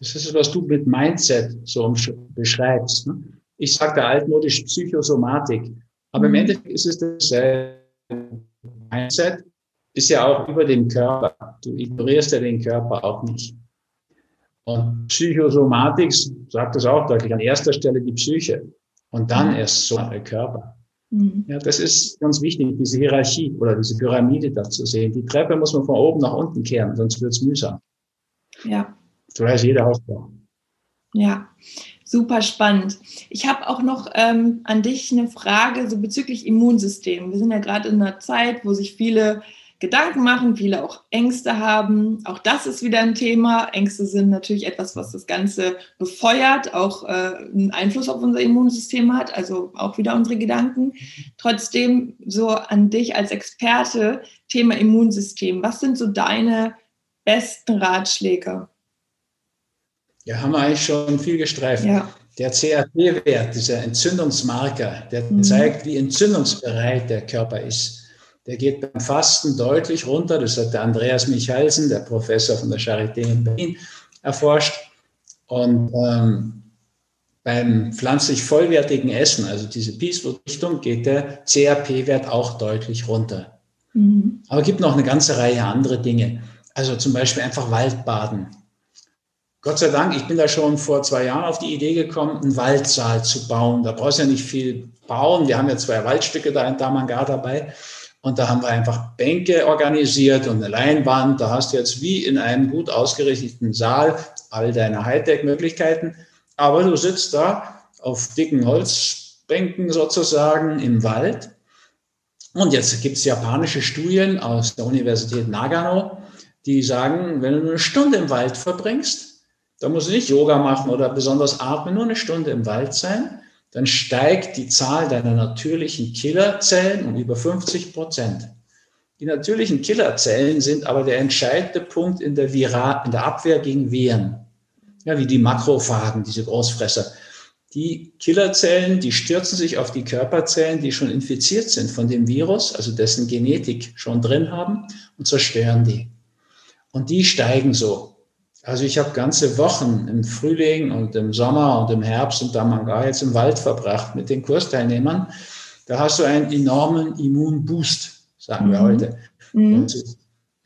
Das ist, was du mit Mindset so beschreibst. Ne? Ich sage da altmodisch Psychosomatik. Aber im mhm. Endeffekt ist es dasselbe. Mindset ist ja auch über den Körper. Du ignorierst ja den Körper auch nicht. Und Psychosomatik sagt das auch deutlich. An erster Stelle die Psyche und dann mhm. erst so der Körper. Mhm. Ja, das ist ganz wichtig, diese Hierarchie oder diese Pyramide da zu sehen. Die Treppe muss man von oben nach unten kehren, sonst wird es mühsam. Ja. So heißt jeder Hausbau. Ja, super spannend. Ich habe auch noch ähm, an dich eine Frage so bezüglich Immunsystem. Wir sind ja gerade in einer Zeit, wo sich viele Gedanken machen, viele auch Ängste haben. Auch das ist wieder ein Thema. Ängste sind natürlich etwas, was das Ganze befeuert, auch äh, einen Einfluss auf unser Immunsystem hat, also auch wieder unsere Gedanken. Trotzdem so an dich als Experte, Thema Immunsystem. Was sind so deine besten Ratschläge? Ja, haben wir eigentlich schon viel gestreift. Ja. Der CRP-Wert, dieser Entzündungsmarker, der mhm. zeigt, wie entzündungsbereit der Körper ist. Der geht beim Fasten deutlich runter. Das hat der Andreas Michalsen, der Professor von der Charité in Berlin, erforscht. Und ähm, beim pflanzlich vollwertigen Essen, also diese Peace-Richtung, geht der CRP-Wert auch deutlich runter. Mhm. Aber es gibt noch eine ganze Reihe andere Dinge. Also zum Beispiel einfach Waldbaden. Gott sei Dank, ich bin da schon vor zwei Jahren auf die Idee gekommen, einen Waldsaal zu bauen. Da brauchst du ja nicht viel bauen. Wir haben ja zwei Waldstücke da in Damangar dabei. Und da haben wir einfach Bänke organisiert und eine Leinwand. Da hast du jetzt wie in einem gut ausgerichteten Saal all deine Hightech-Möglichkeiten. Aber du sitzt da auf dicken Holzbänken sozusagen im Wald. Und jetzt gibt es japanische Studien aus der Universität Nagano, die sagen, wenn du eine Stunde im Wald verbringst, da musst du nicht Yoga machen oder besonders atmen, nur eine Stunde im Wald sein, dann steigt die Zahl deiner natürlichen Killerzellen um über 50 Prozent. Die natürlichen Killerzellen sind aber der entscheidende Punkt in der, Vira in der Abwehr gegen Viren. Ja, wie die Makrophagen, diese Großfresser. Die Killerzellen, die stürzen sich auf die Körperzellen, die schon infiziert sind von dem Virus, also dessen Genetik schon drin haben, und zerstören die. Und die steigen so. Also ich habe ganze Wochen im Frühling und im Sommer und im Herbst und Damanga jetzt im Wald verbracht mit den Kursteilnehmern. Da hast du einen enormen Immunboost, sagen mhm. wir heute. Mhm.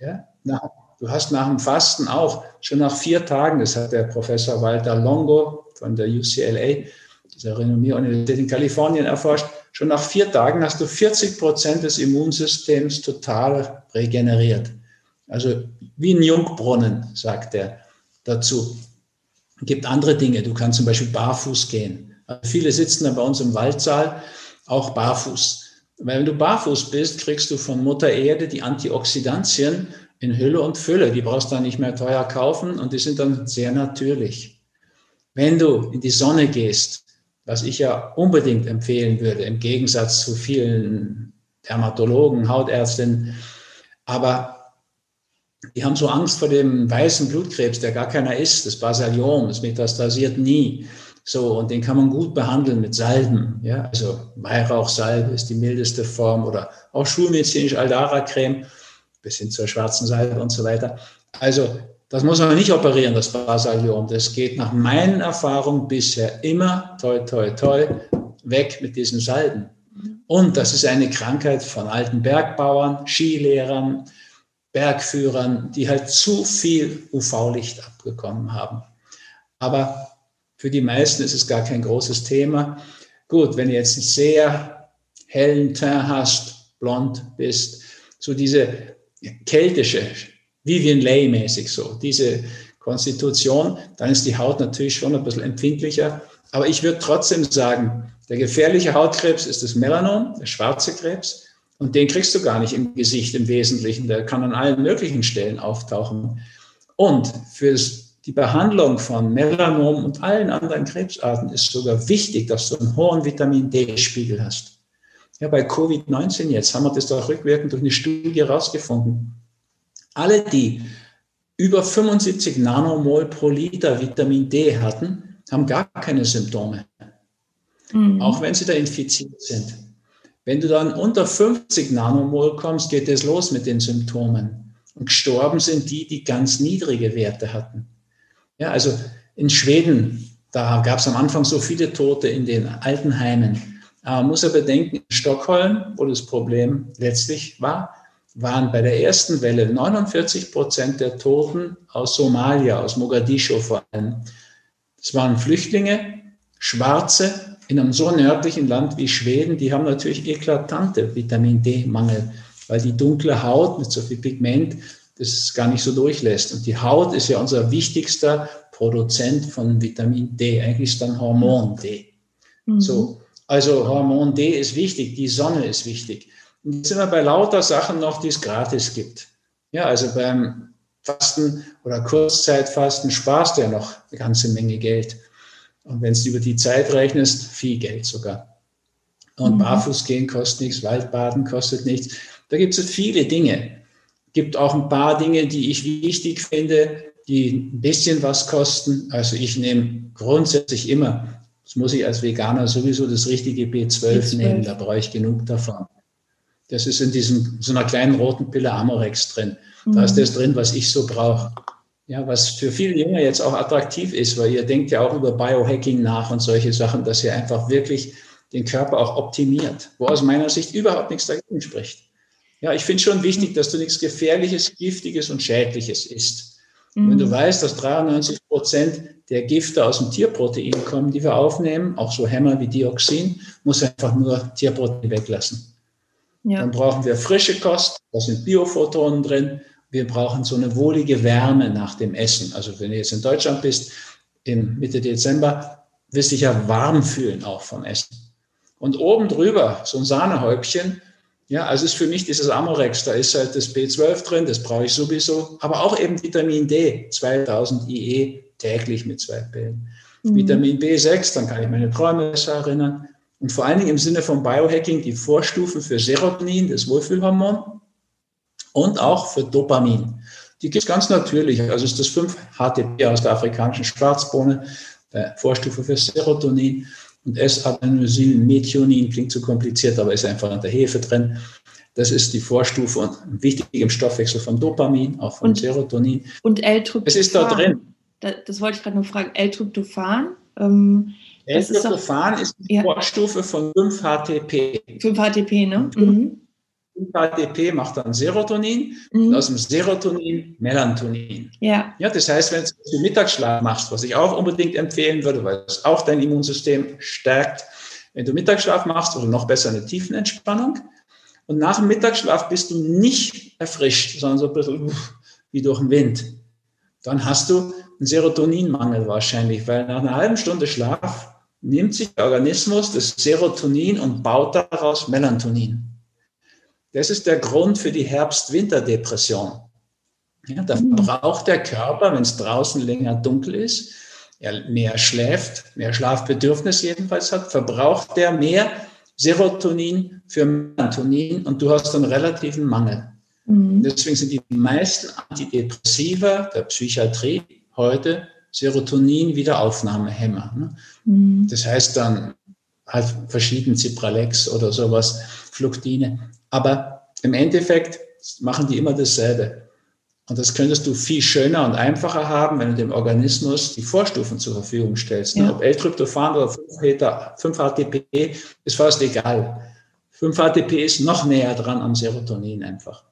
Ja, nach, du hast nach dem Fasten auch schon nach vier Tagen, das hat der Professor Walter Longo von der UCLA, dieser renommierte Universität in Kalifornien erforscht, schon nach vier Tagen hast du 40 Prozent des Immunsystems total regeneriert. Also wie ein Jungbrunnen, sagt er dazu. Es gibt andere Dinge. Du kannst zum Beispiel barfuß gehen. Also viele sitzen dann bei uns im Waldsaal auch barfuß. Weil wenn du barfuß bist, kriegst du von Mutter Erde die Antioxidantien in Hülle und Fülle. Die brauchst du dann nicht mehr teuer kaufen und die sind dann sehr natürlich. Wenn du in die Sonne gehst, was ich ja unbedingt empfehlen würde, im Gegensatz zu vielen Dermatologen, Hautärztinnen, aber die haben so Angst vor dem weißen Blutkrebs, der gar keiner ist, das Basaliom, das metastasiert nie. So, und den kann man gut behandeln mit Salben. Ja, also Weihrauchsalbe ist die mildeste Form oder auch schulmedizinisch Aldara-Creme bis hin zur schwarzen Salbe und so weiter. Also, das muss man nicht operieren, das Basaliom. Das geht nach meinen Erfahrungen bisher immer, toi, toi, toi, weg mit diesen Salben. Und das ist eine Krankheit von alten Bergbauern, Skilehrern, Bergführern, die halt zu viel UV-Licht abbekommen haben. Aber für die meisten ist es gar kein großes Thema. Gut, wenn du jetzt einen sehr hellen Teint hast, blond bist, so diese keltische, Vivian Leigh-mäßig so, diese Konstitution, dann ist die Haut natürlich schon ein bisschen empfindlicher. Aber ich würde trotzdem sagen, der gefährliche Hautkrebs ist das Melanom, der schwarze Krebs. Und den kriegst du gar nicht im Gesicht im Wesentlichen. Der kann an allen möglichen Stellen auftauchen. Und für die Behandlung von Melanom und allen anderen Krebsarten ist sogar wichtig, dass du einen hohen Vitamin D-Spiegel hast. Ja, bei Covid-19 jetzt haben wir das doch rückwirkend durch eine Studie herausgefunden. Alle, die über 75 Nanomol pro Liter Vitamin D hatten, haben gar keine Symptome. Mhm. Auch wenn sie da infiziert sind. Wenn du dann unter 50 Nanomol kommst, geht es los mit den Symptomen. Und gestorben sind die, die ganz niedrige Werte hatten. Ja, also in Schweden, da gab es am Anfang so viele Tote in den Altenheimen. Aber man muss ja bedenken, in Stockholm, wo das Problem letztlich war, waren bei der ersten Welle 49 Prozent der Toten aus Somalia, aus Mogadischu vor allem. Das waren Flüchtlinge, Schwarze in einem so nördlichen Land wie Schweden, die haben natürlich eklatante Vitamin D-Mangel, weil die dunkle Haut mit so viel Pigment das gar nicht so durchlässt. Und die Haut ist ja unser wichtigster Produzent von Vitamin D. Eigentlich ist dann Hormon D. Mhm. So. Also Hormon D ist wichtig, die Sonne ist wichtig. Und jetzt sind wir bei lauter Sachen noch, die es gratis gibt. Ja, also beim Fasten oder Kurzzeitfasten sparst du ja noch eine ganze Menge Geld. Und wenn du über die Zeit rechnest, viel Geld sogar. Und mhm. barfuß gehen kostet nichts, Waldbaden kostet nichts. Da gibt es viele Dinge. Gibt auch ein paar Dinge, die ich wichtig finde, die ein bisschen was kosten. Also ich nehme grundsätzlich immer, das muss ich als Veganer sowieso das richtige B12, B12. nehmen, da brauche ich genug davon. Das ist in diesem, so einer kleinen roten Pille Amorex drin. Da mhm. ist das drin, was ich so brauche. Ja, was für viele Jünger jetzt auch attraktiv ist, weil ihr denkt ja auch über Biohacking nach und solche Sachen, dass ihr einfach wirklich den Körper auch optimiert, wo aus meiner Sicht überhaupt nichts dagegen spricht. Ja, ich finde schon wichtig, dass du nichts Gefährliches, Giftiges und Schädliches isst. Mhm. Wenn du mhm. weißt, dass 93 Prozent der Gifte aus dem Tierprotein kommen, die wir aufnehmen, auch so Hämmer wie Dioxin, muss einfach nur Tierprotein weglassen. Ja. Dann brauchen wir frische Kost, da sind Biophotonen drin. Wir brauchen so eine wohlige Wärme nach dem Essen. Also wenn du jetzt in Deutschland bist, im Mitte Dezember, wirst du dich ja warm fühlen auch vom Essen. Und oben drüber so ein Sahnehäubchen, ja, also ist für mich dieses Amorex, da ist halt das B12 drin, das brauche ich sowieso, aber auch eben Vitamin D, 2000 IE täglich mit zwei Pillen. Mhm. Vitamin B6, dann kann ich meine Träume besser erinnern. Und vor allen Dingen im Sinne von Biohacking die Vorstufen für Serotonin, das Wohlfühlhormon, und auch für Dopamin. Die gibt es ganz natürlich. Also ist das 5-HTP aus der afrikanischen Schwarzbohne, der Vorstufe für Serotonin. Und S-Adenosin-Methionin klingt zu kompliziert, aber ist einfach in der Hefe drin. Das ist die Vorstufe und wichtig im Stoffwechsel von Dopamin, auch von und, Serotonin. Und L-Tryptophan. Es ist da drin. Das, das wollte ich gerade nur fragen. L-Tryptophan. Ähm, L-Tryptophan ist, ist, die ja. Vorstufe von 5-HTP. 5-HTP, ne? Mhm. 5-HTP macht dann Serotonin mhm. und aus dem Serotonin Melatonin. Ja. ja. Das heißt, wenn du Mittagsschlaf machst, was ich auch unbedingt empfehlen würde, weil es auch dein Immunsystem stärkt, wenn du Mittagsschlaf machst oder noch besser eine Tiefenentspannung und nach dem Mittagsschlaf bist du nicht erfrischt, sondern so ein bisschen wie durch den Wind, dann hast du einen Serotoninmangel wahrscheinlich, weil nach einer halben Stunde Schlaf nimmt sich der Organismus das Serotonin und baut daraus Melatonin. Das ist der Grund für die Herbst-Winter-Depression. Ja, da mhm. braucht der Körper, wenn es draußen länger dunkel ist, er mehr schläft, mehr Schlafbedürfnis jedenfalls hat, verbraucht der mehr Serotonin für Melatonin und du hast einen relativen Mangel. Mhm. Deswegen sind die meisten Antidepressiva der Psychiatrie heute Serotonin-Wiederaufnahmehämmer. Ne? Mhm. Das heißt dann halt verschieden Cipralex oder sowas, Fluktine. Aber im Endeffekt machen die immer dasselbe. Und das könntest du viel schöner und einfacher haben, wenn du dem Organismus die Vorstufen zur Verfügung stellst. Ja. Ob L-Tryptophan oder 5-HTP ist fast egal. 5-HTP ist noch näher dran am Serotonin einfach.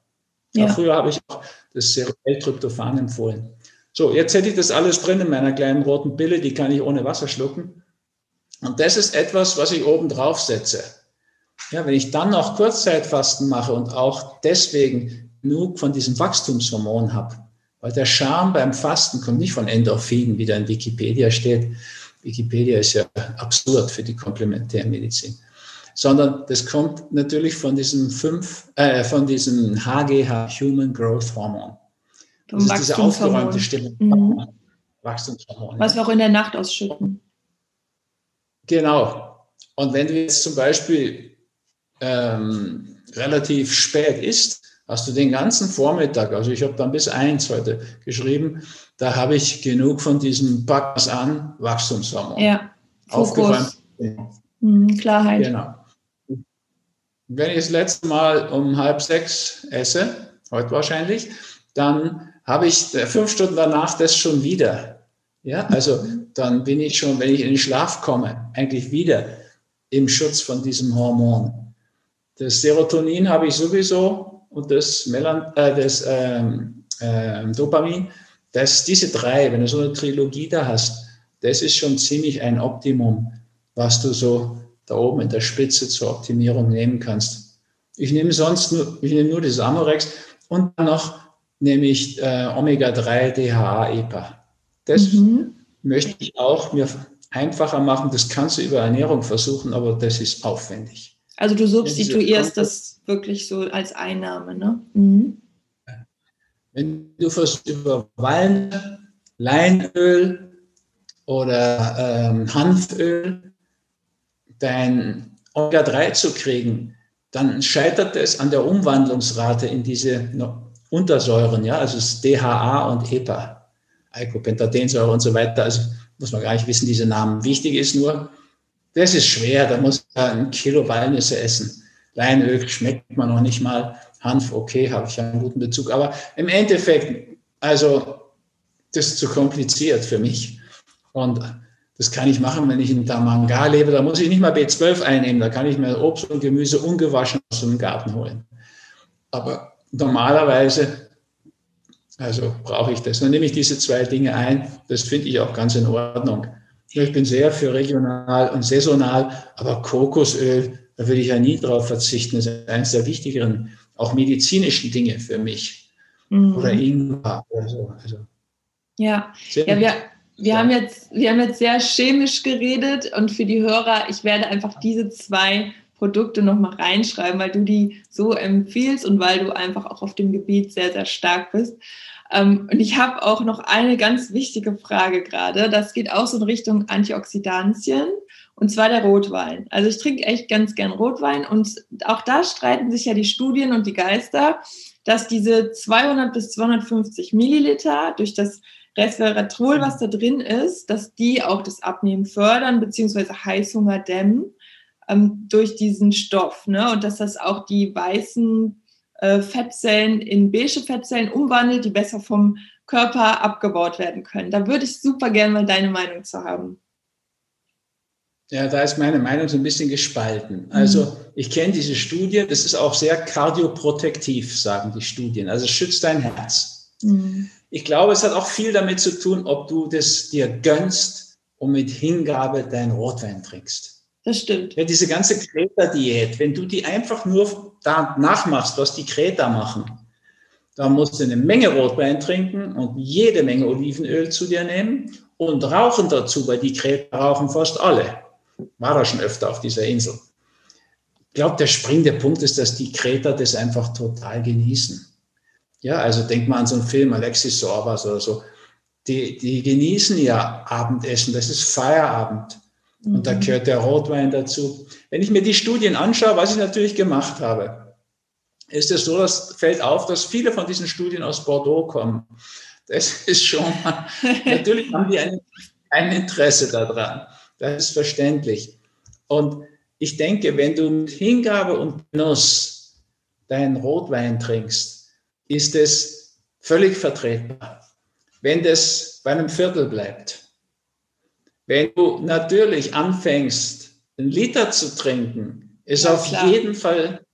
Ja. Früher habe ich auch das L-Tryptophan empfohlen. So, jetzt hätte ich das alles drin in meiner kleinen roten Pille, die kann ich ohne Wasser schlucken. Und das ist etwas, was ich oben drauf setze. Ja, wenn ich dann noch Kurzzeitfasten mache und auch deswegen genug von diesem Wachstumshormon habe, weil der Charme beim Fasten kommt nicht von Endorphinen, wie da in Wikipedia steht. Wikipedia ist ja absurd für die Komplementärmedizin, sondern das kommt natürlich von diesem fünf, äh, von diesem HGH, Human Growth Hormone. Das ist diese aufgeräumte Stimmung. Mhm. Wachstumshormon. Was wir auch in der Nacht ausschütten. Genau. Und wenn du jetzt zum Beispiel ähm, relativ spät isst, hast du den ganzen Vormittag, also ich habe dann bis eins heute geschrieben, da habe ich genug von diesem Packers an Wachstumshormon. Ja, Fokus. Mhm, Klarheit. Genau. Wenn ich das letzte Mal um halb sechs esse, heute wahrscheinlich, dann habe ich fünf Stunden danach das schon wieder. Ja, also dann bin ich schon, wenn ich in den Schlaf komme, eigentlich wieder im Schutz von diesem Hormon. Das Serotonin habe ich sowieso und das, Melan äh, das ähm, äh, Dopamin. Das, diese drei, wenn du so eine Trilogie da hast, das ist schon ziemlich ein Optimum, was du so da oben in der Spitze zur Optimierung nehmen kannst. Ich nehme sonst nur, ich nehme nur das Amorex und dann noch nehme ich äh, Omega-3 DHA EPA. Das mhm. Möchte ich auch mir einfacher machen. Das kannst du über Ernährung versuchen, aber das ist aufwendig. Also du substituierst das wirklich so als Einnahme, ne? Mhm. Wenn du versuchst über Wein, Leinöl oder ähm, Hanföl dein Omega-3 zu kriegen, dann scheitert es an der Umwandlungsrate in diese Untersäuren, ja, also das DHA und EPA, Eicopentatensäure und so weiter. Also muss man gar nicht wissen, diese Namen. Wichtig ist nur, das ist schwer, da muss man ein Kilo Walnüsse essen. Leinöl schmeckt man noch nicht mal. Hanf, okay, habe ich einen guten Bezug. Aber im Endeffekt, also, das ist zu kompliziert für mich. Und das kann ich machen, wenn ich in Damanga lebe. Da muss ich nicht mal B12 einnehmen. Da kann ich mir Obst und Gemüse ungewaschen aus dem Garten holen. Aber normalerweise, also brauche ich das. Dann nehme ich diese zwei Dinge ein. Das finde ich auch ganz in Ordnung. Ich bin sehr für regional und saisonal, aber Kokosöl, da würde ich ja nie drauf verzichten. Das ist eines der wichtigeren, auch medizinischen Dinge für mich. Mhm. Oder Ingwer oder so. Also, ja, ja wir, wir, haben jetzt, wir haben jetzt sehr chemisch geredet und für die Hörer, ich werde einfach diese zwei Produkte nochmal reinschreiben, weil du die so empfiehlst und weil du einfach auch auf dem Gebiet sehr, sehr stark bist. Ähm, und ich habe auch noch eine ganz wichtige Frage gerade. Das geht auch so in Richtung Antioxidantien. Und zwar der Rotwein. Also ich trinke echt ganz gern Rotwein und auch da streiten sich ja die Studien und die Geister, dass diese 200 bis 250 Milliliter durch das Resveratrol, was da drin ist, dass die auch das Abnehmen fördern beziehungsweise Heißhunger dämmen ähm, durch diesen Stoff. Ne? Und dass das auch die weißen äh, Fettzellen in beige Fettzellen umwandelt, die besser vom Körper abgebaut werden können. Da würde ich super gerne mal deine Meinung zu haben. Ja, da ist meine Meinung so ein bisschen gespalten. Also mhm. ich kenne diese Studie, das ist auch sehr kardioprotektiv, sagen die Studien. Also es schützt dein Herz. Mhm. Ich glaube, es hat auch viel damit zu tun, ob du das dir gönnst und mit Hingabe dein Rotwein trinkst. Das stimmt. Ja, diese ganze Kreta-Diät, wenn du die einfach nur da nachmachst, was die Kreta machen, dann musst du eine Menge Rotwein trinken und jede Menge Olivenöl zu dir nehmen und rauchen dazu, weil die Kreta rauchen fast alle. War da schon öfter auf dieser Insel. Ich glaube, der springende Punkt ist, dass die Kreter das einfach total genießen. Ja, also denk mal an so einen Film, Alexis Sorbas oder so. Die, die genießen ja Abendessen, das ist Feierabend. Und da mhm. gehört der Rotwein dazu. Wenn ich mir die Studien anschaue, was ich natürlich gemacht habe, ist es so, dass fällt auf, dass viele von diesen Studien aus Bordeaux kommen. Das ist schon mal, natürlich haben die ein, ein Interesse daran. Das ist verständlich. Und ich denke, wenn du mit Hingabe und Genuss deinen Rotwein trinkst, ist es völlig vertretbar. Wenn das bei einem Viertel bleibt, wenn du natürlich anfängst, einen Liter zu trinken, ist ja, auf klar. jeden Fall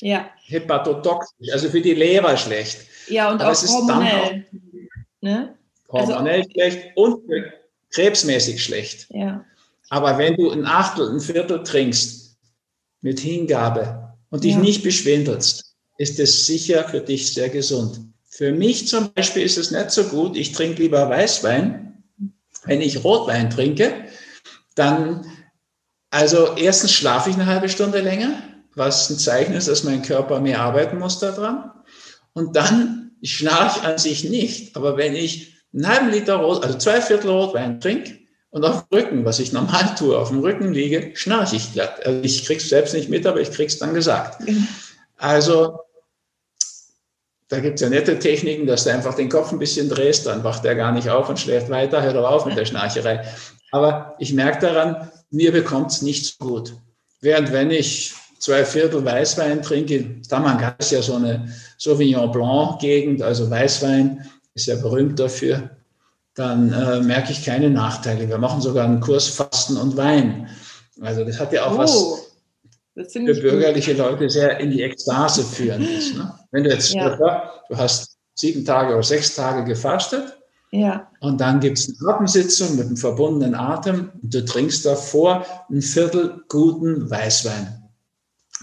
ja. hepatotoxisch, also für die Leber schlecht. Ja, und Aber auch hormonell. Auch ne? Hormonell also, schlecht und krebsmäßig schlecht. Ja. Aber wenn du ein Achtel, ein Viertel trinkst mit Hingabe und dich ja. nicht beschwindelst, ist es sicher für dich sehr gesund. Für mich zum Beispiel ist es nicht so gut. Ich trinke lieber Weißwein, wenn ich Rotwein trinke, dann, also erstens schlafe ich eine halbe Stunde länger, was ein Zeichen ist, dass mein Körper mehr arbeiten muss daran. Und dann, ich schnarche an sich nicht, aber wenn ich einen halben Liter Rot, also zwei Viertel Rotwein trinke und auf dem Rücken, was ich normal tue, auf dem Rücken liege, schnarche ich glatt. Also ich krieg's selbst nicht mit, aber ich krieg's dann gesagt. Also da gibt es ja nette Techniken, dass du einfach den Kopf ein bisschen drehst, dann wacht er gar nicht auf und schläft weiter, hört aber auf mit der Schnarcherei. Aber ich merke daran, mir bekommt es nicht so gut. Während wenn ich zwei Viertel Weißwein trinke, Tamanga ist ja so eine Sauvignon Blanc Gegend, also Weißwein ist ja berühmt dafür. dann äh, merke ich keine Nachteile. Wir machen sogar einen Kurs Fasten und Wein. Also das hat ja auch oh, was für bürgerliche. Leute sehr in die Ekstase führen ist. Ne? Wenn du jetzt, ja. du hast sieben Tage oder sechs Tage gefastet ja. und dann gibt es eine Atemsitzung mit einem verbundenen Atem und du trinkst davor ein Viertel guten Weißwein.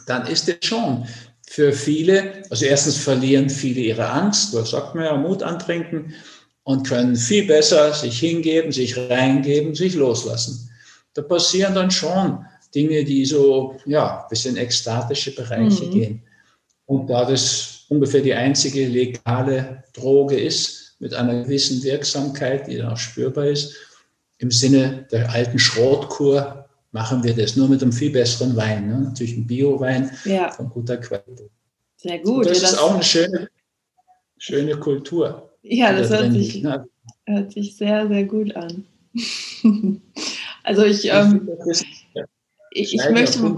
Dann ist es schon für viele, also erstens verlieren viele ihre Angst, was sagt man ja, Mut antrinken und können viel besser sich hingeben, sich reingeben, sich loslassen. Da passieren dann schon Dinge, die so, ja, bis in ekstatische Bereiche mhm. gehen. Und da das ungefähr die einzige legale Droge ist, mit einer gewissen Wirksamkeit, die dann auch spürbar ist, im Sinne der alten Schrotkur machen wir das nur mit einem viel besseren Wein. Ne? Natürlich ein Bio-Wein ja. von guter Qualität. Sehr gut. Und das, ja, das ist auch eine schöne, schöne Kultur. Ja, das hört sich, ne? hört sich sehr, sehr gut an. also ich, ähm, ich, ich, möchte,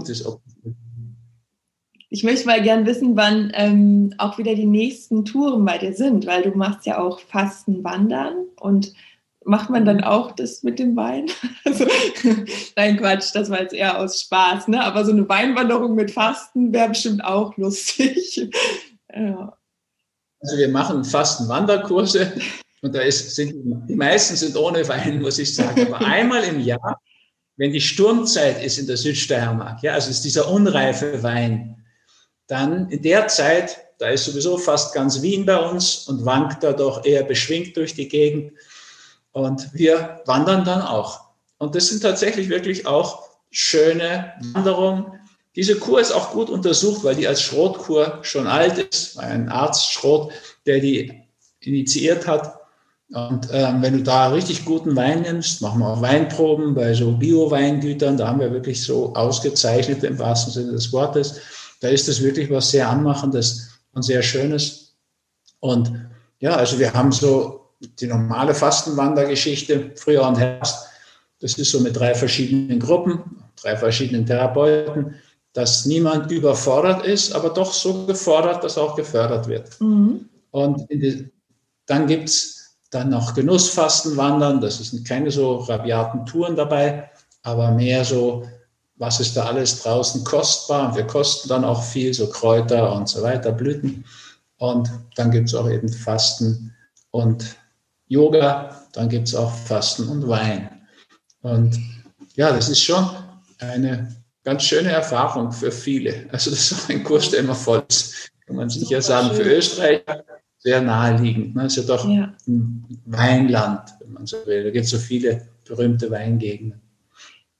ich möchte mal gern wissen, wann ähm, auch wieder die nächsten Touren bei dir sind, weil du machst ja auch Fasten Wandern und macht man dann auch das mit dem Wein? Also, nein, Quatsch, das war jetzt eher aus Spaß, ne? Aber so eine Weinwanderung mit Fasten wäre bestimmt auch lustig. ja. Also wir machen Fasten-Wanderkurse und da ist, sind, die meisten sind ohne Wein, muss ich sagen. Aber einmal im Jahr, wenn die Sturmzeit ist in der Südsteiermark, ja, also ist dieser unreife Wein, dann in der Zeit, da ist sowieso fast ganz Wien bei uns und wankt da doch eher beschwingt durch die Gegend. Und wir wandern dann auch. Und das sind tatsächlich wirklich auch schöne Wanderungen. Diese Kur ist auch gut untersucht, weil die als Schrotkur schon alt ist. Ein Arzt Schrot, der die initiiert hat. Und ähm, wenn du da richtig guten Wein nimmst, machen wir auch Weinproben bei so Bio-Weingütern, da haben wir wirklich so ausgezeichnet im wahrsten Sinne des Wortes. Da ist das wirklich was sehr Anmachendes und sehr Schönes. Und ja, also wir haben so die normale Fastenwandergeschichte, Frühjahr und Herbst, das ist so mit drei verschiedenen Gruppen, drei verschiedenen Therapeuten, dass niemand überfordert ist, aber doch so gefordert, dass auch gefördert wird. Mhm. Und die, dann gibt es dann noch Genussfastenwandern, das sind keine so rabiaten Touren dabei, aber mehr so, was ist da alles draußen kostbar. Und wir kosten dann auch viel, so Kräuter und so weiter, Blüten. Und dann gibt es auch eben Fasten und Yoga, dann gibt es auch Fasten und Wein. Und ja, das ist schon eine ganz schöne Erfahrung für viele. Also das ist auch ein Kurs, der immer voll ist. Kann man sicher sagen, für Österreicher sehr naheliegend. Ne? Das ist ja doch ja. ein Weinland, wenn man so will. Da gibt es so viele berühmte Weingegenden.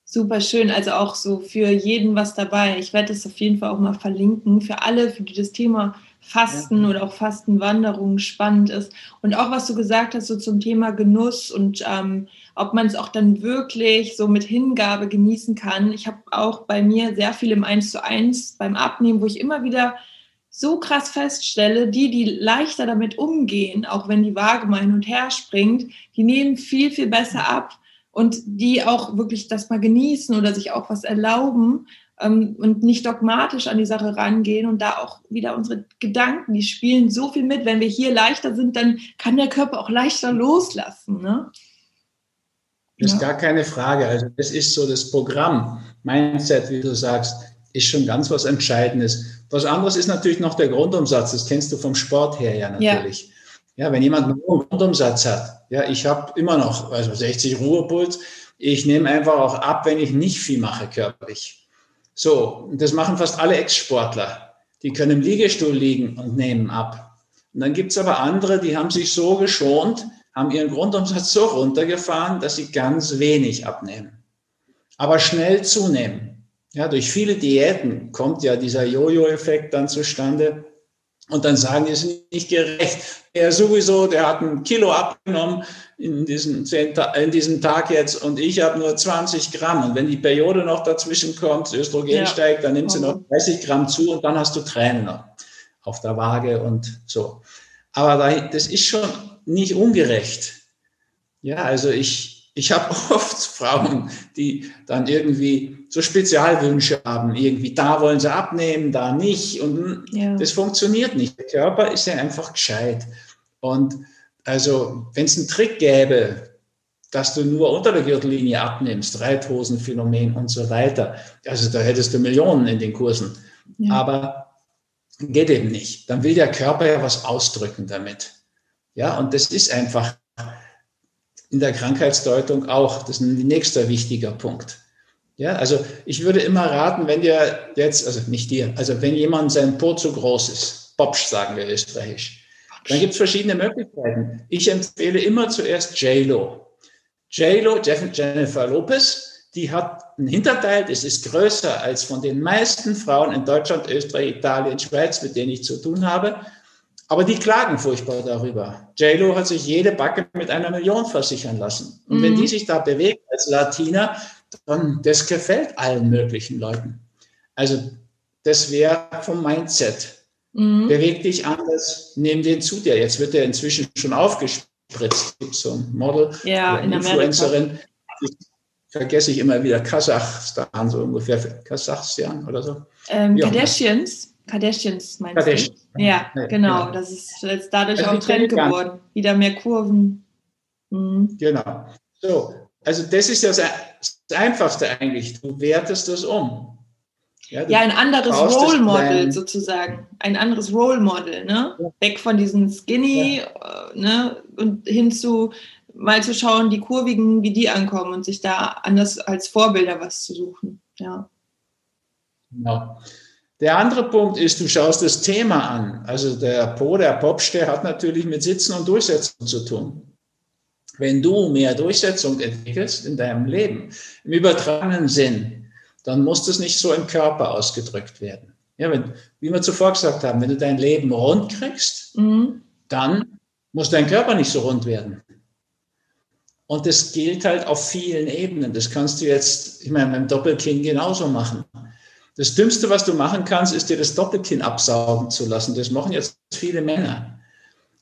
Super schön, also auch so für jeden was dabei. Ich werde das auf jeden Fall auch mal verlinken. Für alle, für die das Thema Fasten ja. oder auch Fastenwanderungen spannend ist. Und auch was du gesagt hast, so zum Thema Genuss und ähm, ob man es auch dann wirklich so mit Hingabe genießen kann. Ich habe auch bei mir sehr viel im Eins zu eins beim Abnehmen, wo ich immer wieder so krass feststelle, die, die leichter damit umgehen, auch wenn die Waage mal hin und her springt, die nehmen viel, viel besser ab und die auch wirklich das mal genießen oder sich auch was erlauben, ähm, und nicht dogmatisch an die Sache rangehen und da auch wieder unsere Gedanken, die spielen so viel mit. Wenn wir hier leichter sind, dann kann der Körper auch leichter loslassen. Ne? Das ist ja. gar keine Frage. Also das ist so das Programm. Mindset, wie du sagst, ist schon ganz was Entscheidendes. Was anderes ist natürlich noch der Grundumsatz. Das kennst du vom Sport her ja natürlich. Ja, ja wenn jemand einen hohen Grundumsatz hat, ja, ich habe immer noch also 60 Ruhepuls. Ich nehme einfach auch ab, wenn ich nicht viel mache körperlich. So, das machen fast alle Ex-Sportler. Die können im Liegestuhl liegen und nehmen ab. Und dann gibt's aber andere, die haben sich so geschont, haben ihren Grundumsatz so runtergefahren, dass sie ganz wenig abnehmen. Aber schnell zunehmen. Ja, durch viele Diäten kommt ja dieser Jojo-Effekt dann zustande. Und dann sagen die, es ist nicht gerecht. Er sowieso, der hat ein Kilo abgenommen in diesem, in diesem Tag jetzt und ich habe nur 20 Gramm. Und wenn die Periode noch dazwischen kommt, das Östrogen ja. steigt, dann nimmt sie noch 30 Gramm zu und dann hast du Tränen auf der Waage und so. Aber das ist schon nicht ungerecht. Ja, also ich, ich habe oft Frauen, die dann irgendwie so Spezialwünsche haben. Irgendwie da wollen sie abnehmen, da nicht. Und ja. das funktioniert nicht. Der Körper ist ja einfach gescheit. Und Also, wenn es einen Trick gäbe, dass du nur unter der Gürtellinie abnimmst, Reithosenphänomen und so weiter, also da hättest du Millionen in den Kursen. Ja. Aber geht eben nicht. Dann will der Körper ja was ausdrücken damit. Ja, und das ist einfach in der Krankheitsdeutung auch, das ist ein nächster wichtiger Punkt. Ja, also ich würde immer raten, wenn dir jetzt, also nicht dir, also wenn jemand sein Po zu groß ist, Bobsch sagen wir österreichisch, dann gibt es verschiedene Möglichkeiten. Ich empfehle immer zuerst JLo. JLo, Jennifer Lopez, die hat ein Hinterteil, das ist größer als von den meisten Frauen in Deutschland, Österreich, Italien, Schweiz, mit denen ich zu tun habe. Aber die klagen furchtbar darüber. JLo hat sich jede Backe mit einer Million versichern lassen. Und mhm. wenn die sich da bewegt als Latina, dann das gefällt allen möglichen Leuten. Also das wäre vom Mindset. Mhm. Beweg dich anders, nimm den zu dir. Jetzt wird er inzwischen schon aufgespritzt. Gibt so ein Model, ja, eine Influencerin. Vergesse ich immer wieder Kasachstan, so ungefähr Kasachstan oder so. Ähm, Kardashians. Kardashians meinst Kardashians. du? Ja, ja genau. genau. Das ist jetzt dadurch also auch Trend geworden. Wieder mehr Kurven. Mhm. Genau. So, also das ist das, das Einfachste eigentlich. Du wertest das um. Ja, ja ein anderes Role Model sozusagen. Ein anderes Role Model, ne? Ja. Weg von diesen Skinny. Äh, ne? Und hin zu mal zu schauen, die Kurvigen, wie die ankommen und sich da anders als Vorbilder was zu suchen. Ja. Genau. Der andere Punkt ist, du schaust das Thema an. Also der Po, der Popsch, der hat natürlich mit Sitzen und Durchsetzen zu tun. Wenn du mehr Durchsetzung entwickelst in deinem Leben, im übertragenen Sinn, dann muss das nicht so im Körper ausgedrückt werden. Ja, wenn, wie wir zuvor gesagt haben, wenn du dein Leben rund kriegst, mhm. dann muss dein Körper nicht so rund werden. Und das gilt halt auf vielen Ebenen. Das kannst du jetzt, ich meine, beim Doppelkinn genauso machen. Das Dümmste, was du machen kannst, ist dir das Doppelkinn absaugen zu lassen. Das machen jetzt viele Männer.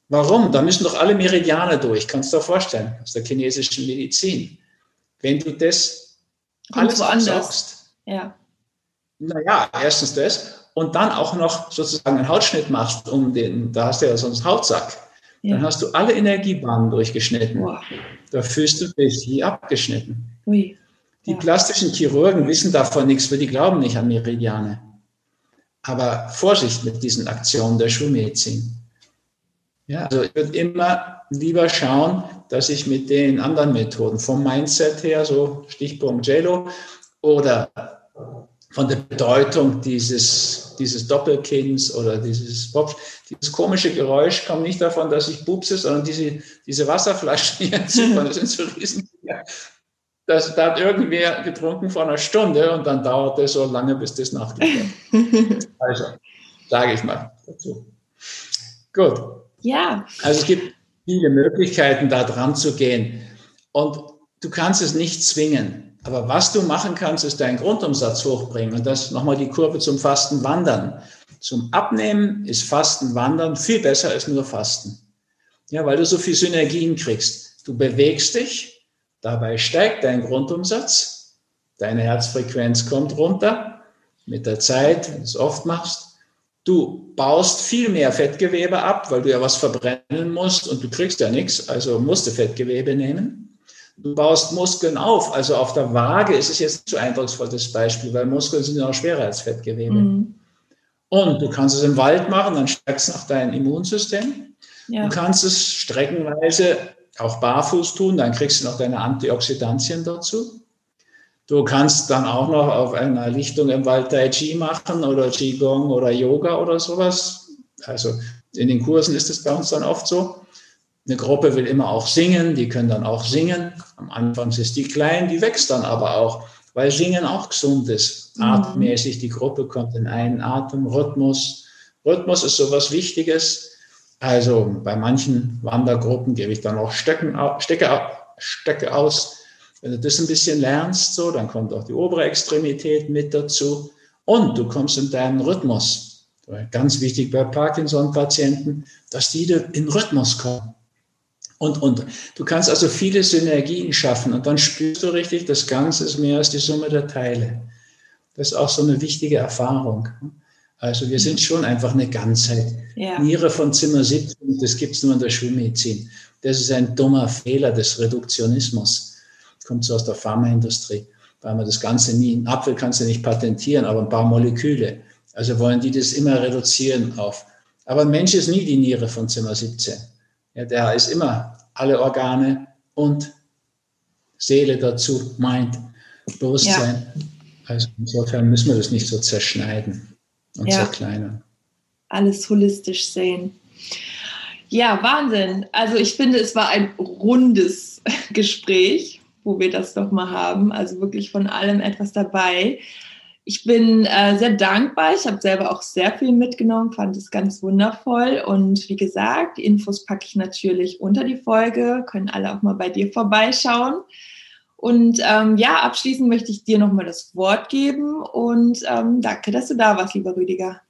Warum? Da müssen doch alle Meridiane durch. Kannst du dir vorstellen, aus der chinesischen Medizin. Wenn du das Kommt alles absaugst, ja. naja, erstens das und dann auch noch sozusagen einen Hautschnitt machst, um den, da hast du ja sonst Hautsack. Ja. Dann hast du alle Energiebahnen durchgeschnitten. Wow. Da fühlst du dich wie abgeschnitten. Ui. Die plastischen Chirurgen wissen davon nichts, weil die glauben nicht an Meridiane. Aber Vorsicht mit diesen Aktionen der Schulmedizin. Ja, also ich würde immer lieber schauen, dass ich mit den anderen Methoden, vom Mindset her, so Stichpunkt JLO, oder von der Bedeutung dieses, dieses Doppelkinns oder dieses Pop. Dieses komische Geräusch kommt nicht davon, dass ich pupse, sondern diese, diese Wasserflaschen hier, das sind so riesen das, da hat irgendwer getrunken vor einer Stunde und dann dauert es so lange, bis das nachgeht. also, sage ich mal dazu. Gut. Ja. Also es gibt viele Möglichkeiten, da dran zu gehen. Und du kannst es nicht zwingen. Aber was du machen kannst, ist deinen Grundumsatz hochbringen. Und das nochmal die Kurve zum Fasten wandern. Zum Abnehmen ist Fasten wandern viel besser als nur Fasten. Ja, weil du so viel Synergien kriegst. Du bewegst dich, Dabei steigt dein Grundumsatz, deine Herzfrequenz kommt runter mit der Zeit, wenn du es oft machst. Du baust viel mehr Fettgewebe ab, weil du ja was verbrennen musst und du kriegst ja nichts, also musst du Fettgewebe nehmen. Du baust Muskeln auf, also auf der Waage ist es jetzt so eindrucksvoll das Beispiel, weil Muskeln sind ja auch schwerer als Fettgewebe. Mhm. Und du kannst es im Wald machen, dann steigst du nach deinem Immunsystem. Ja. Du kannst es streckenweise auch barfuß tun, dann kriegst du noch deine Antioxidantien dazu. Du kannst dann auch noch auf einer Lichtung im Wald Tai Chi machen oder Qigong oder Yoga oder sowas. Also in den Kursen ist es bei uns dann oft so. Eine Gruppe will immer auch singen, die können dann auch singen. Am Anfang ist die klein, die wächst dann aber auch, weil Singen auch gesund ist. Mhm. Atemmäßig, die Gruppe kommt in einen Atem, Rhythmus. Rhythmus ist sowas Wichtiges. Also bei manchen Wandergruppen gebe ich dann auch Stöcken, Stecke, Stöcke aus. Wenn du das ein bisschen lernst, so, dann kommt auch die obere Extremität mit dazu und du kommst in deinen Rhythmus. Ganz wichtig bei Parkinson-Patienten, dass die in Rhythmus kommen. Und, und du kannst also viele Synergien schaffen und dann spürst du richtig, das Ganze ist mehr als die Summe der Teile. Das ist auch so eine wichtige Erfahrung. Also wir sind schon einfach eine Ganzheit. Ja. Niere von Zimmer 17, das gibt es nur in der Schulmedizin. Das ist ein dummer Fehler des Reduktionismus. Kommt so aus der Pharmaindustrie, weil man das Ganze nie, einen Apfel kannst du nicht patentieren, aber ein paar Moleküle. Also wollen die das immer reduzieren auf. Aber ein Mensch ist nie die Niere von Zimmer 17. Ja, der ist immer alle Organe und Seele dazu, Mind, Bewusstsein. Ja. Also insofern müssen wir das nicht so zerschneiden und ja. zerkleinern. Alles holistisch sehen. Ja, Wahnsinn. Also ich finde, es war ein rundes Gespräch, wo wir das doch mal haben. Also wirklich von allem etwas dabei. Ich bin äh, sehr dankbar. Ich habe selber auch sehr viel mitgenommen, fand es ganz wundervoll. Und wie gesagt, die Infos packe ich natürlich unter die Folge. Können alle auch mal bei dir vorbeischauen. Und ähm, ja, abschließend möchte ich dir nochmal das Wort geben und ähm, danke, dass du da warst, lieber Rüdiger.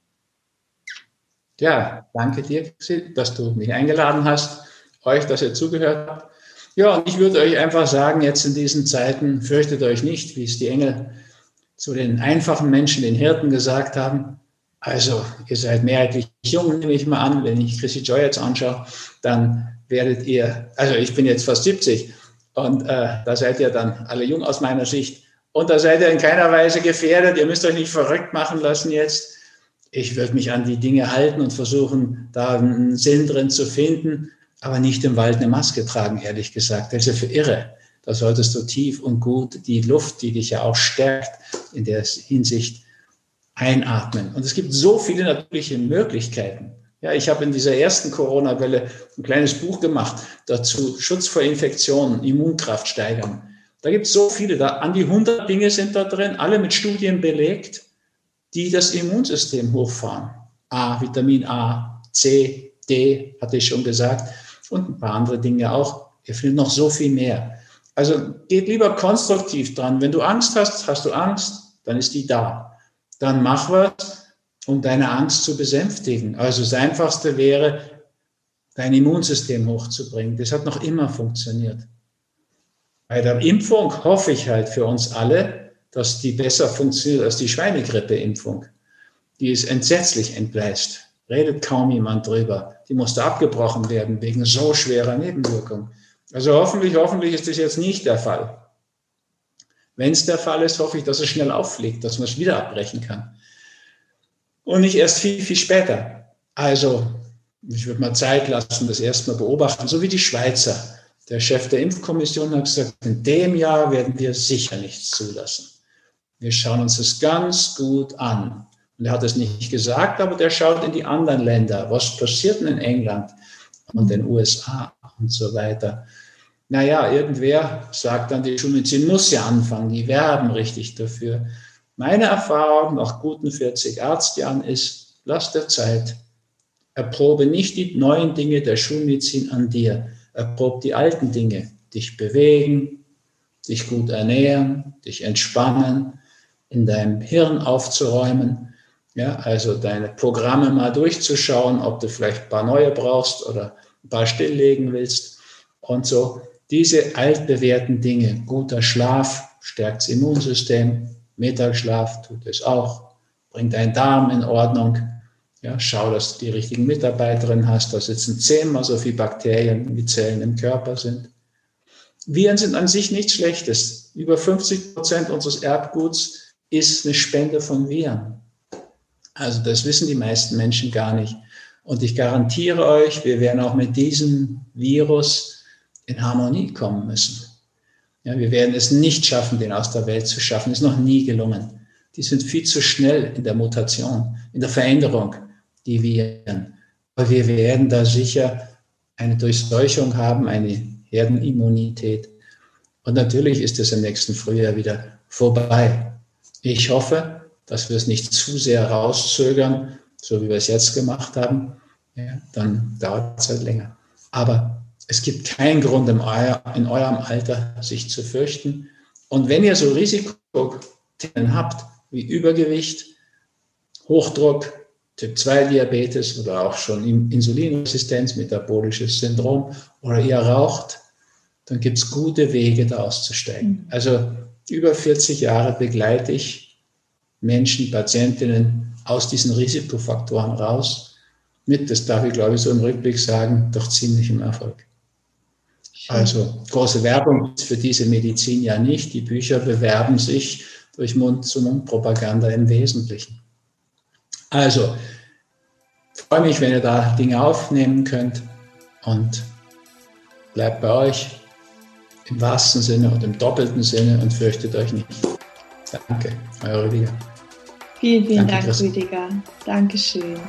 Ja, danke dir, dass du mich eingeladen hast, euch, dass ihr zugehört habt. Ja, und ich würde euch einfach sagen, jetzt in diesen Zeiten, fürchtet euch nicht, wie es die Engel zu den einfachen Menschen, den Hirten gesagt haben. Also, ihr seid mehrheitlich jung, nehme ich mal an. Wenn ich Chrissy Joy jetzt anschaue, dann werdet ihr, also ich bin jetzt fast 70, und äh, da seid ihr dann alle jung aus meiner Sicht. Und da seid ihr in keiner Weise gefährdet. Ihr müsst euch nicht verrückt machen lassen jetzt. Ich würde mich an die Dinge halten und versuchen, da einen Sinn drin zu finden, aber nicht im Wald eine Maske tragen, ehrlich gesagt. Das ist ja für irre. Da solltest du tief und gut die Luft, die dich ja auch stärkt, in der Hinsicht einatmen. Und es gibt so viele natürliche Möglichkeiten. Ja, ich habe in dieser ersten Corona-Welle ein kleines Buch gemacht dazu, Schutz vor Infektionen, Immunkraft steigern. Da gibt es so viele, da an die 100 Dinge sind da drin, alle mit Studien belegt, die das Immunsystem hochfahren. A, Vitamin A, C, D, hatte ich schon gesagt, und ein paar andere Dinge auch. Ihr findet noch so viel mehr. Also geht lieber konstruktiv dran. Wenn du Angst hast, hast du Angst, dann ist die da. Dann mach was, um deine Angst zu besänftigen. Also das Einfachste wäre, dein Immunsystem hochzubringen. Das hat noch immer funktioniert. Bei der Impfung hoffe ich halt für uns alle, dass die besser funktioniert als die Schweinegrippe-Impfung. Die ist entsetzlich entgleist. Redet kaum jemand drüber. Die musste abgebrochen werden wegen so schwerer Nebenwirkungen. Also hoffentlich, hoffentlich ist das jetzt nicht der Fall. Wenn es der Fall ist, hoffe ich, dass es schnell auffliegt, dass man es wieder abbrechen kann und nicht erst viel, viel später. Also, ich würde mal Zeit lassen, das erstmal beobachten, so wie die Schweizer. Der Chef der Impfkommission hat gesagt, in dem Jahr werden wir sicher nichts zulassen. Wir schauen uns das ganz gut an. Und er hat es nicht gesagt, aber der schaut in die anderen Länder. Was passiert denn in England und den USA und so weiter? Naja, irgendwer sagt dann, die Schulmedizin muss ja anfangen, die werben richtig dafür. Meine Erfahrung nach guten 40 Arztjahren ist, lass dir Zeit. Erprobe nicht die neuen Dinge der Schulmedizin an dir. Erprobe die alten Dinge. Dich bewegen, dich gut ernähren, dich entspannen, in deinem Hirn aufzuräumen. Ja, also deine Programme mal durchzuschauen, ob du vielleicht ein paar neue brauchst oder ein paar stilllegen willst und so. Diese altbewährten Dinge, guter Schlaf stärkt das Immunsystem, Mittagsschlaf tut es auch. Bring deinen Darm in Ordnung. Ja, schau, dass du die richtigen Mitarbeiterinnen hast. Da sitzen zehnmal so viele Bakterien, wie Zellen im Körper sind. Viren sind an sich nichts Schlechtes. Über 50 Prozent unseres Erbguts ist eine Spende von Viren. Also das wissen die meisten Menschen gar nicht. Und ich garantiere euch, wir werden auch mit diesem Virus in Harmonie kommen müssen. Ja, wir werden es nicht schaffen, den aus der Welt zu schaffen. Ist noch nie gelungen. Die sind viel zu schnell in der Mutation, in der Veränderung, die Viren. Aber wir werden da sicher eine Durchseuchung haben, eine Herdenimmunität. Und natürlich ist es im nächsten Frühjahr wieder vorbei. Ich hoffe, dass wir es nicht zu sehr rauszögern, so wie wir es jetzt gemacht haben. Ja, dann dauert es halt länger. Aber es gibt keinen Grund in, euer, in eurem Alter, sich zu fürchten. Und wenn ihr so Risikothemen habt, wie Übergewicht, Hochdruck, Typ-2-Diabetes oder auch schon Insulinresistenz, metabolisches Syndrom oder ihr raucht, dann gibt es gute Wege, da auszusteigen. Mhm. Also über 40 Jahre begleite ich Menschen, Patientinnen aus diesen Risikofaktoren raus. Mit, das darf ich glaube ich so im Rückblick sagen, doch ziemlichem Erfolg. Also große Werbung ist für diese Medizin ja nicht. Die Bücher bewerben sich durch Mund-zu-Mund-Propaganda im Wesentlichen. Also, freue mich, wenn ihr da Dinge aufnehmen könnt und bleibt bei euch im wahrsten Sinne und im doppelten Sinne und fürchtet euch nicht. Danke, euer Rüdiger. Vielen, vielen Danke, Dank, Rüdiger. Dankeschön.